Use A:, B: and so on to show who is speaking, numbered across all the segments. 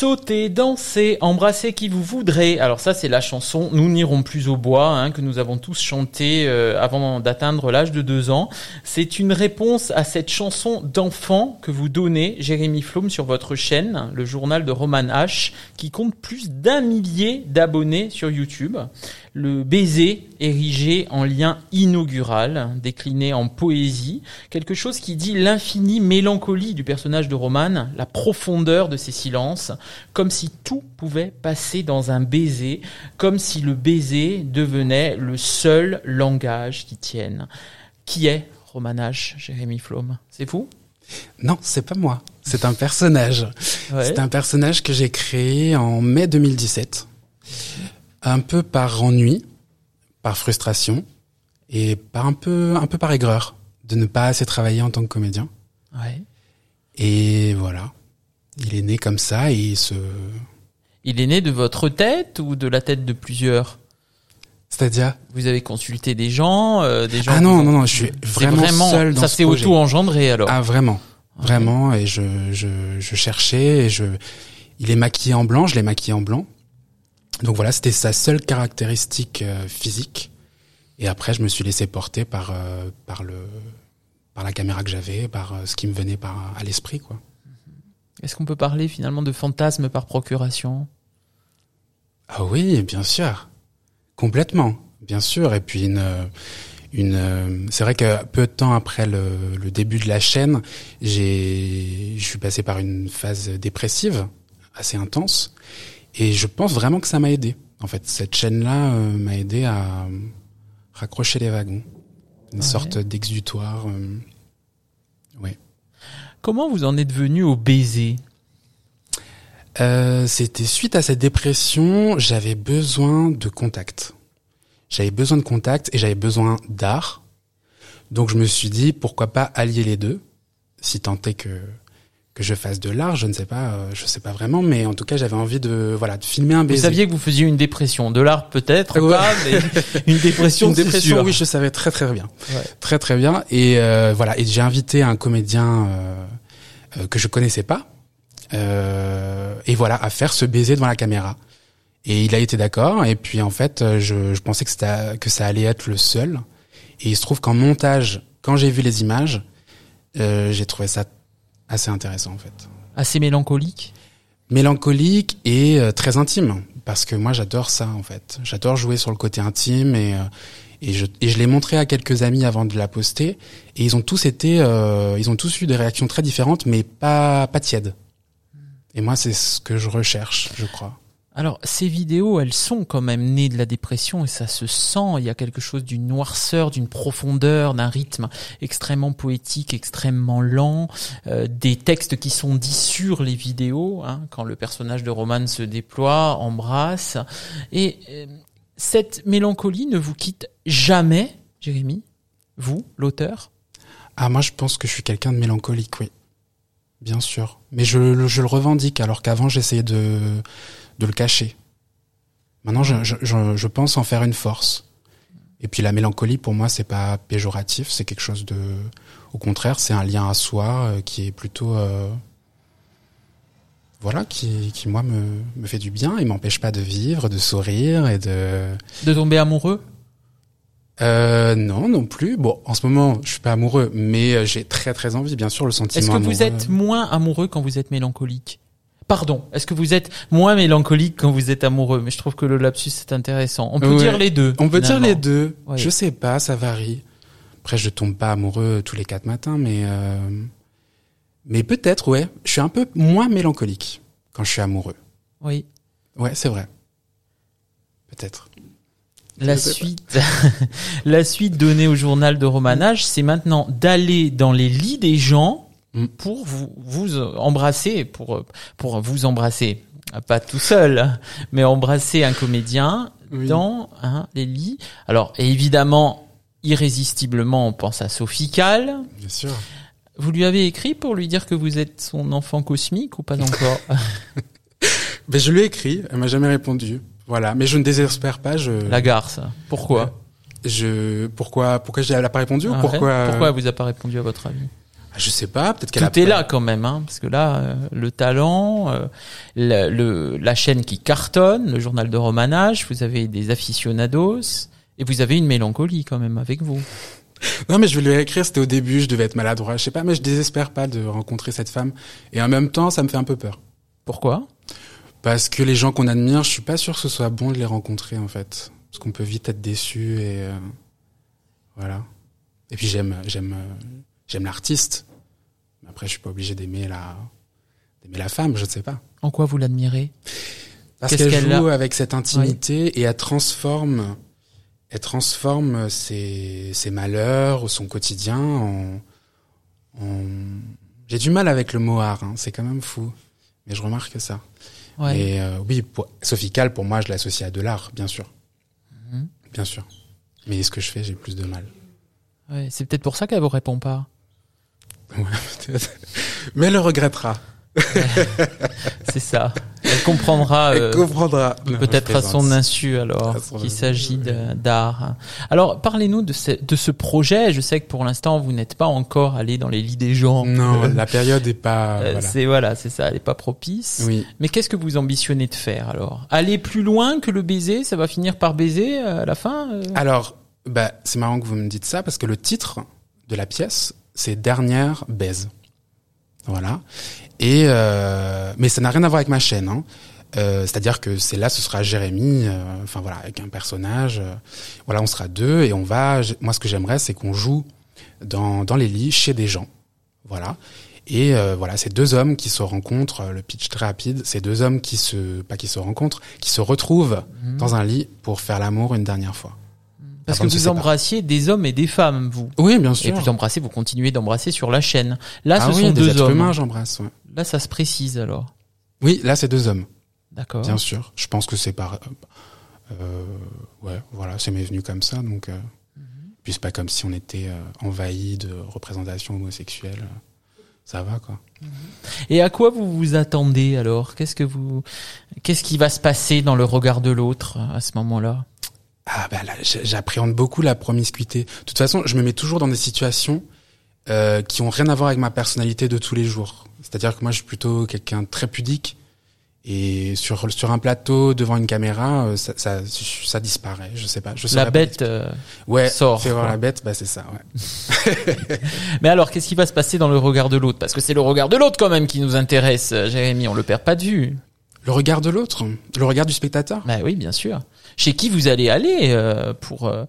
A: Sautez, dansez, embrassez qui vous voudrez. Alors ça, c'est la chanson Nous n'irons plus au bois hein, que nous avons tous chanté euh, avant d'atteindre l'âge de deux ans. C'est une réponse à cette chanson d'enfant que vous donnez, Jérémy Flom, sur votre chaîne, le journal de Roman H, qui compte plus d'un millier d'abonnés sur YouTube le baiser érigé en lien inaugural, décliné en poésie, quelque chose qui dit l'infinie mélancolie du personnage de Roman, la profondeur de ses silences, comme si tout pouvait passer dans un baiser, comme si le baiser devenait le seul langage qui tienne. Qui est Roman H, Jérémy Flom C'est vous?
B: Non, c'est pas moi. C'est un personnage. C'est un personnage que j'ai créé en mai 2017 un peu par ennui, par frustration et par un peu, un peu par aigreur de ne pas assez travailler en tant que comédien.
A: Ouais.
B: Et voilà. Il est né comme ça et il se.
A: Il est né de votre tête ou de la tête de plusieurs?
B: C'est-à-dire
A: Vous avez consulté des gens, euh, des gens.
B: Ah non, non, non, je suis vraiment, seul dans
A: Ça s'est auto-engendré alors.
B: Ah vraiment, vraiment. Et je, je, je cherchais et je. Il est maquillé en blanc, je l'ai maquillé en blanc. Donc voilà, c'était sa seule caractéristique euh, physique. Et après, je me suis laissé porter par euh, par le par la caméra que j'avais, par ce qui me venait par à l'esprit, quoi.
A: Est-ce qu'on peut parler finalement de fantasme par procuration?
B: Ah oui, bien sûr, complètement, bien sûr. Et puis une une, c'est vrai que peu de temps après le, le début de la chaîne, j'ai, je suis passé par une phase dépressive assez intense. Et je pense vraiment que ça m'a aidé. En fait, cette chaîne-là euh, m'a aidé à raccrocher les wagons, une sorte d'exutoire. Euh, ouais.
A: Comment vous en êtes venu au baiser
B: euh, C'était suite à cette dépression, j'avais besoin de contact. J'avais besoin de contact et j'avais besoin d'art. Donc je me suis dit pourquoi pas allier les deux, si tant est que que je fasse de l'art, je ne sais pas, euh, je sais pas vraiment, mais en tout cas j'avais envie de voilà de filmer un baiser.
A: Vous saviez que vous faisiez une dépression, de l'art peut-être pas, mais une dépression.
B: une dépression,
A: sûr.
B: oui, je savais très très bien, ouais. très très bien. Et euh, voilà, et j'ai invité un comédien euh, que je connaissais pas, et voilà, à faire ce baiser devant la caméra. Et il a été d'accord. Et puis en fait, je, je pensais que ça allait être le seul. Et il se trouve qu'en montage, quand j'ai vu les images, j'ai trouvé ça assez intéressant en fait.
A: Assez mélancolique
B: Mélancolique et euh, très intime parce que moi j'adore ça en fait. J'adore jouer sur le côté intime et euh, et je et je l'ai montré à quelques amis avant de la poster et ils ont tous été euh, ils ont tous eu des réactions très différentes mais pas pas tièdes. Et moi c'est ce que je recherche, je crois.
A: Alors, ces vidéos, elles sont quand même nées de la dépression et ça se sent. Il y a quelque chose d'une noirceur, d'une profondeur, d'un rythme extrêmement poétique, extrêmement lent, euh, des textes qui sont dits sur les vidéos, hein, quand le personnage de Roman se déploie, embrasse. Et euh, cette mélancolie ne vous quitte jamais, Jérémy? Vous, l'auteur?
B: Ah, moi, je pense que je suis quelqu'un de mélancolique, oui. Bien sûr. Mais je, le revendique, alors qu'avant, j'essayais de de le cacher. Maintenant, je, je, pense en faire une force. Et puis la mélancolie, pour moi, c'est pas péjoratif, c'est quelque chose de, au contraire, c'est un lien à soi euh, qui est plutôt, euh, voilà, qui, qui moi me, me fait du bien et m'empêche pas de vivre, de sourire et de.
A: De tomber amoureux?
B: Euh, non, non plus. Bon, en ce moment, je suis pas amoureux, mais euh, j'ai très très envie, bien sûr, le sentiment.
A: Est-ce que
B: amoureux.
A: vous êtes moins amoureux quand vous êtes mélancolique? Pardon, est-ce que vous êtes moins mélancolique quand vous êtes amoureux? Mais je trouve que le lapsus c'est intéressant. On peut
B: Ouais.
A: dire les deux.
B: On peut dire les deux. Je sais pas, ça varie. Après, je tombe pas amoureux tous les quatre matins, mais euh, mais peut-être, ouais. Je suis un peu moins mélancolique quand je suis amoureux.
A: Oui.
B: Ouais, c'est vrai. Peut-être.
A: La suite, la suite donnée au journal de Romanage, c'est maintenant d'aller dans les lits des gens
B: Mm.
A: pour vous vous embrasser, pour pour vous embrasser, pas tout seul, mais embrasser un comédien
B: Oui.
A: dans hein, les lits. Alors évidemment, irrésistiblement, on pense à Sophie Calle.
B: Bien sûr.
A: Vous lui avez écrit pour lui dire que vous êtes son enfant cosmique ou pas encore?
B: Ben, je lui ai écrit, elle m'a jamais répondu. Voilà, mais je ne désespère pas. Je
A: La garce. Pourquoi
B: je pourquoi pourquoi elle a pas répondu
A: Ah
B: pourquoi
A: Pourquoi elle vous a pas répondu à votre avis
B: Ah, Je sais pas, peut-être qu'elle a
A: Tout est
B: pas-
A: là quand même, hein, parce que là, euh, le talent, euh, le, le- la chaîne qui cartonne, le journal de Romanage, vous avez des aficionados, et vous avez une mélancolie quand même avec vous.
B: Non, mais je vais lui écrire, c'était au début, je devais être maladroit, je sais pas, mais je désespère pas de rencontrer cette femme. Et en même temps, ça me fait un peu peur.
A: Pourquoi?
B: Parce que les gens qu'on admire, je suis pas sûr que ce soit bon de les rencontrer, en fait. Parce qu'on peut vite être déçu et, euh, voilà. Et puis j'aime, j'aime, euh, j'aime l'artiste. Mais Après, je suis pas obligé d'aimer la, d'aimer la femme, je ne sais pas.
A: En quoi vous l'admirez?
B: Parce qu'elle joue
A: a
B: avec cette intimité et elle transforme, elle transforme ses, ses malheurs ou son quotidien en, en- J'ai du mal avec le mot art, hein, c'est quand même fou, mais je remarque ça.
A: Ouais.
B: Et euh, oui, pour, Sophie pour moi, je l'associe à de l'art, bien sûr,
A: Mhm.
B: bien sûr. Mais ce que je fais, j'ai plus de mal.
A: Ouais, c'est peut-être pour ça qu'elle vous répond pas.
B: Ouais, peut-être. mais elle le regrettera.
A: C'est ça. Elle comprendra. euh,
B: elle comprendra.
A: Peut-être à son insu alors qu'il s'agit d'art. Alors parlez-nous de ce, de ce projet. Je sais que pour l'instant vous n'êtes pas encore allé dans les lits des gens.
B: Non,
A: Euh,
B: la période est pas.
A: euh,
B: voilà.
A: C'est voilà, c'est ça. Elle est pas propice.
B: Oui.
A: Mais qu'est-ce que vous ambitionnez de faire alors? Aller plus loin que le baiser Ça va finir par baiser à la fin
B: Alors, bah, c'est marrant que vous me dites ça parce que le titre de la pièce, c'est Dernière baise. Voilà. Et euh, mais ça n'a rien à voir avec ma chaîne. Hein. Euh, C'est-à-dire que c'est là, ce sera Jérémy. euh, Enfin voilà, avec un personnage. euh, voilà, on sera deux et on va. Moi, ce que j'aimerais, c'est qu'on joue dans dans les lits chez des gens. Voilà. Et euh, voilà, c'est deux hommes qui se rencontrent. euh, Le pitch très rapide. C'est deux hommes qui se pas qui se rencontrent, qui se retrouvent
A: Mhm.
B: dans un lit pour faire l'amour une dernière fois.
A: Parce que
B: de se
A: vous embrassiez des hommes et des femmes, vous.
B: Oui, bien
A: Et
B: sûr.
A: vous embrassez, vous continuez d'embrasser sur la chaîne. Là,
B: ah
A: ce
B: oui,
A: sont
B: des
A: deux
B: êtres
A: hommes.
B: humains, j'embrasse. Ouais.
A: Là, ça se précise alors.
B: Oui, là c'est deux hommes,
A: D'accord.
B: bien sûr. Je pense que c'est par, euh, ouais, voilà, c'est m'est venu comme ça, donc. Euh,
A: Mhm.
B: Puis c'est pas comme si on était euh, envahi de représentations homosexuelles. Ça va quoi.
A: Et à quoi vous vous attendez alors? Qu'est-ce que vous, qu'est-ce qui va se passer dans le regard de l'autre à ce moment-là?
B: Ah bah là, j'appréhende beaucoup la promiscuité. De toute façon, je me mets toujours dans des situations euh, qui ont rien à voir avec ma personnalité de tous les jours. C'est-à-dire que moi, je suis plutôt quelqu'un de très pudique. Et sur sur un plateau devant une caméra, euh, ça ça, ça disparaît. Je sais pas. Je
A: La bête. euh,
B: Ouais,
A: sort,
B: Fais voir la bête, bah c'est ça. Ouais.
A: Mais alors, qu'est-ce qui va se passer dans le regard de l'autre? Parce que c'est le regard de l'autre quand même qui nous intéresse, euh, Jérémy. On le perd pas de vue.
B: Le regard de l'autre, le regard du spectateur?
A: Bah oui, bien sûr. Chez qui vous allez aller euh, pour euh,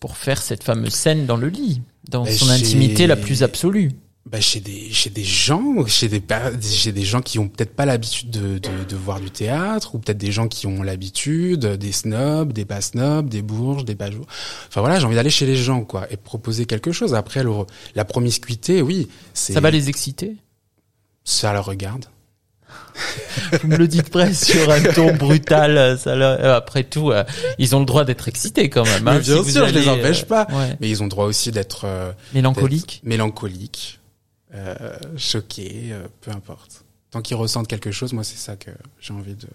A: pour faire cette fameuse scène dans le lit, dans
B: Bah,
A: son intimité la plus absolue?
B: Bah chez des chez des gens, chez des chez des gens qui ont peut-être pas l'habitude de, de de voir du théâtre, ou peut-être des gens qui ont l'habitude, des snobs, des pas snobs, des bourges, des pas. Enfin voilà, j'ai envie d'aller chez les gens quoi et proposer quelque chose. Après le, la promiscuité, oui, c'est
A: Ça va les exciter?
B: Ça leur regarde.
A: Vous me le dites presque sur un ton brutal. euh, Ça leur- euh, Après tout, euh, ils ont le droit d'être excités quand même. hein,
B: Mais bien
A: si
B: sûr, je les
A: allez,
B: empêche pas.
A: ouais.
B: Mais ils ont le droit aussi d'être euh,
A: Mélancolique.
B: d'être mélancoliques, euh, choqués, euh, peu importe. Tant qu'ils ressentent quelque chose, moi c'est ça que j'ai envie de.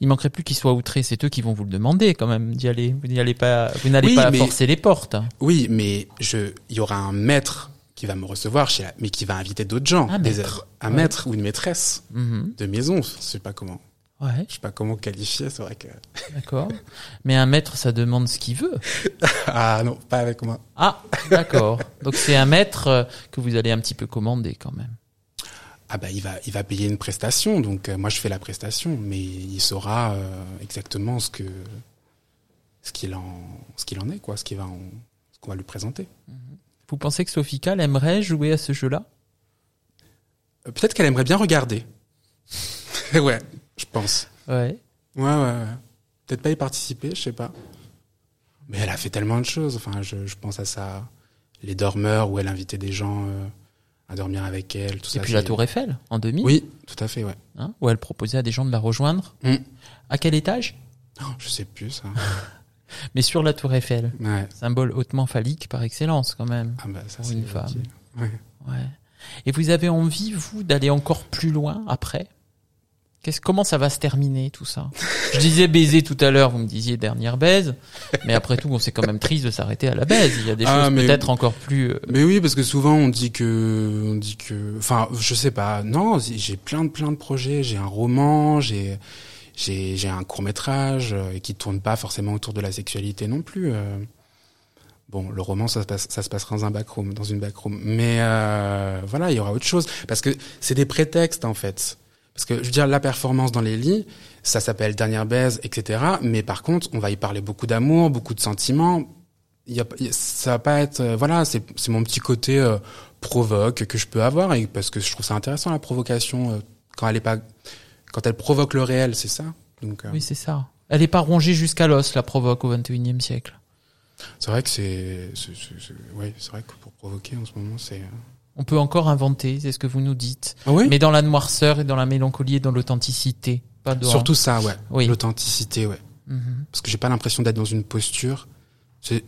A: Il manquerait plus qu'ils soient outrés. C'est eux qui vont vous le demander quand même d'y aller. Vous n'y allez pas. Vous n'allez
B: Oui,
A: pas
B: mais-
A: forcer les portes.
B: Oui, mais je, il y aura un maître qui va me recevoir, chez la- mais qui va inviter d'autres gens.
A: Un
B: Des-
A: maître.
B: un
A: Ouais.
B: maître ou une maîtresse
A: Mhm.
B: de maison. Je sais pas comment.
A: Ouais,
B: Je sais pas comment qualifier. C'est vrai que.
A: d'accord. Mais un maître, ça demande ce qu'il veut.
B: Ah non, pas avec moi.
A: Ah, d'accord. Donc c'est un maître euh, que vous allez un petit peu commander quand même.
B: Ah bah il va, il va payer une prestation. Donc euh, moi je fais la prestation, mais il saura euh, exactement ce que, ce qu'il en, ce qu'il en est quoi, ce qu'il va, en- ce qu'on va lui présenter.
A: Vous pensez que Sophie Kahl aimerait jouer à ce jeu-là?
B: Euh, Peut-être qu'elle aimerait bien regarder. ouais, je pense.
A: Ouais.
B: Ouais, ouais, ouais. Peut-être pas y participer, je sais pas. Mais elle a fait tellement de choses. Enfin, je, je pense à ça. Les dormeurs, où elle invitait des gens euh, à dormir avec elle, tout
A: Et
B: ça.
A: puis
B: c'est-
A: la Tour Eiffel en 2000,
B: Oui, tout à fait, ouais.
A: hein, où elle proposait à des gens de la rejoindre.
B: Mm.
A: À quel étage?
B: Non, je sais plus ça.
A: Mais sur la Tour Eiffel,
B: Ouais.
A: symbole hautement phallique par excellence quand même.
B: Ah bah ça c'est
A: une femme.
B: Ouais.
A: Ouais. Et vous avez envie, vous, d'aller encore plus loin après? Qu'est-ce, comment ça va se terminer tout ça? Je disais baiser tout à l'heure, vous me disiez dernière baise, mais après tout, bon, c'est quand même triste de s'arrêter à la baise. Il y a des
B: Ah,
A: choses peut-être encore plus. euh,
B: Mais oui, parce que souvent on dit que, on dit que, enfin, je sais pas. Non, j'ai plein de plein de projets. J'ai un roman, j'ai j'ai un court métrage euh, qui tourne pas forcément autour de la sexualité non plus. euh. Bon, le roman, ça se passe, ça se passera dans un backroom, dans une backroom. Mais euh, voilà, il y aura autre chose parce que c'est des prétextes en fait. Parce que je veux dire, la performance dans les lits, ça s'appelle dernière baise, etc. Mais par contre, on va y parler beaucoup d'amour, beaucoup de sentiments. Y a, y a- ça va pas être, euh, voilà, c'est mon petit côté euh, provoque que je peux avoir et parce que je trouve ça intéressant la provocation quand elle est pas, quand elle provoque le réel, c'est ça. Donc euh,
A: Oui, c'est ça. Elle est pas rongée jusqu'à l'os, la provoque au 21e siècle.
B: c'est vrai que c'est, c'est, c'est- c'est- ouais, c'est vrai que pour provoquer en ce moment, c'est. euh,
A: On peut encore inventer, c'est ce que vous nous dites.
B: Ah oui.
A: Mais dans la noirceur et dans la mélancolie et dans l'authenticité. Pas dans...
B: Surtout ça, ouais.
A: Oui.
B: L'authenticité, ouais.
A: Mhm.
B: Parce que j'ai pas l'impression d'être dans une posture.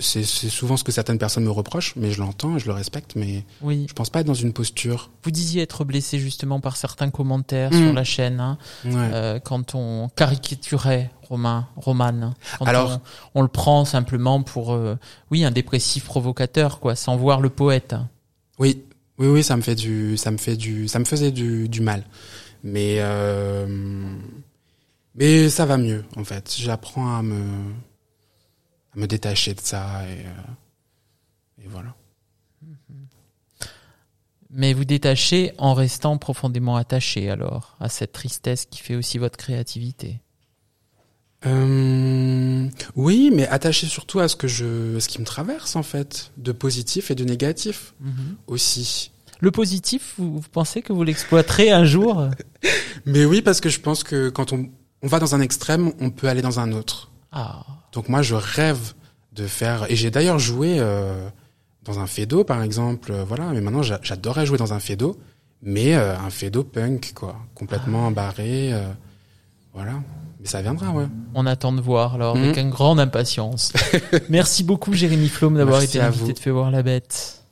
B: C'est, souvent ce que certaines personnes me reprochent, mais je l'entends, et je le respecte, mais
A: Oui.
B: je pense pas être dans une posture.
A: Vous disiez être blessé justement par certains commentaires
B: Mm.
A: sur la chaîne, hein,
B: Ouais.
A: euh, quand on caricaturait Romain, Roman. Quand
B: Alors-
A: on, on le prend simplement pour, euh, oui, un dépressif provocateur, quoi, sans voir le poète.
B: Oui, oui, oui, ça me fait du, ça me fait du, ça me faisait du, du mal. Mais, euh, mais ça va mieux en fait. J'apprends à me, à me détacher de ça et, euh, et voilà.
A: Mais vous détachez en restant profondément attaché alors à cette tristesse qui fait aussi votre créativité.
B: Euh, oui, mais attaché surtout à ce que je, à ce qui me traverse en fait, de positif et de négatif aussi.
A: Le positif, vous, vous pensez que vous l'exploiterez un jour?
B: Mais oui, parce que je pense que quand on, on va dans un extrême, on peut aller dans un autre.
A: Ah,
B: Donc moi, je rêve de faire. Et j'ai d'ailleurs joué euh, dans un fedo, par exemple. euh, voilà. Mais maintenant, j'a- j'adorerais jouer dans un fedo, mais euh, un fedo punk, quoi, complètement barré. euh, voilà. Mais ça viendra, ouais.
A: on attend de voir alors
B: Mhm.
A: avec une grande impatience. Merci beaucoup Jérémy Flom d'avoir été
B: à
A: invité
B: vous.
A: de Fait voir la bête.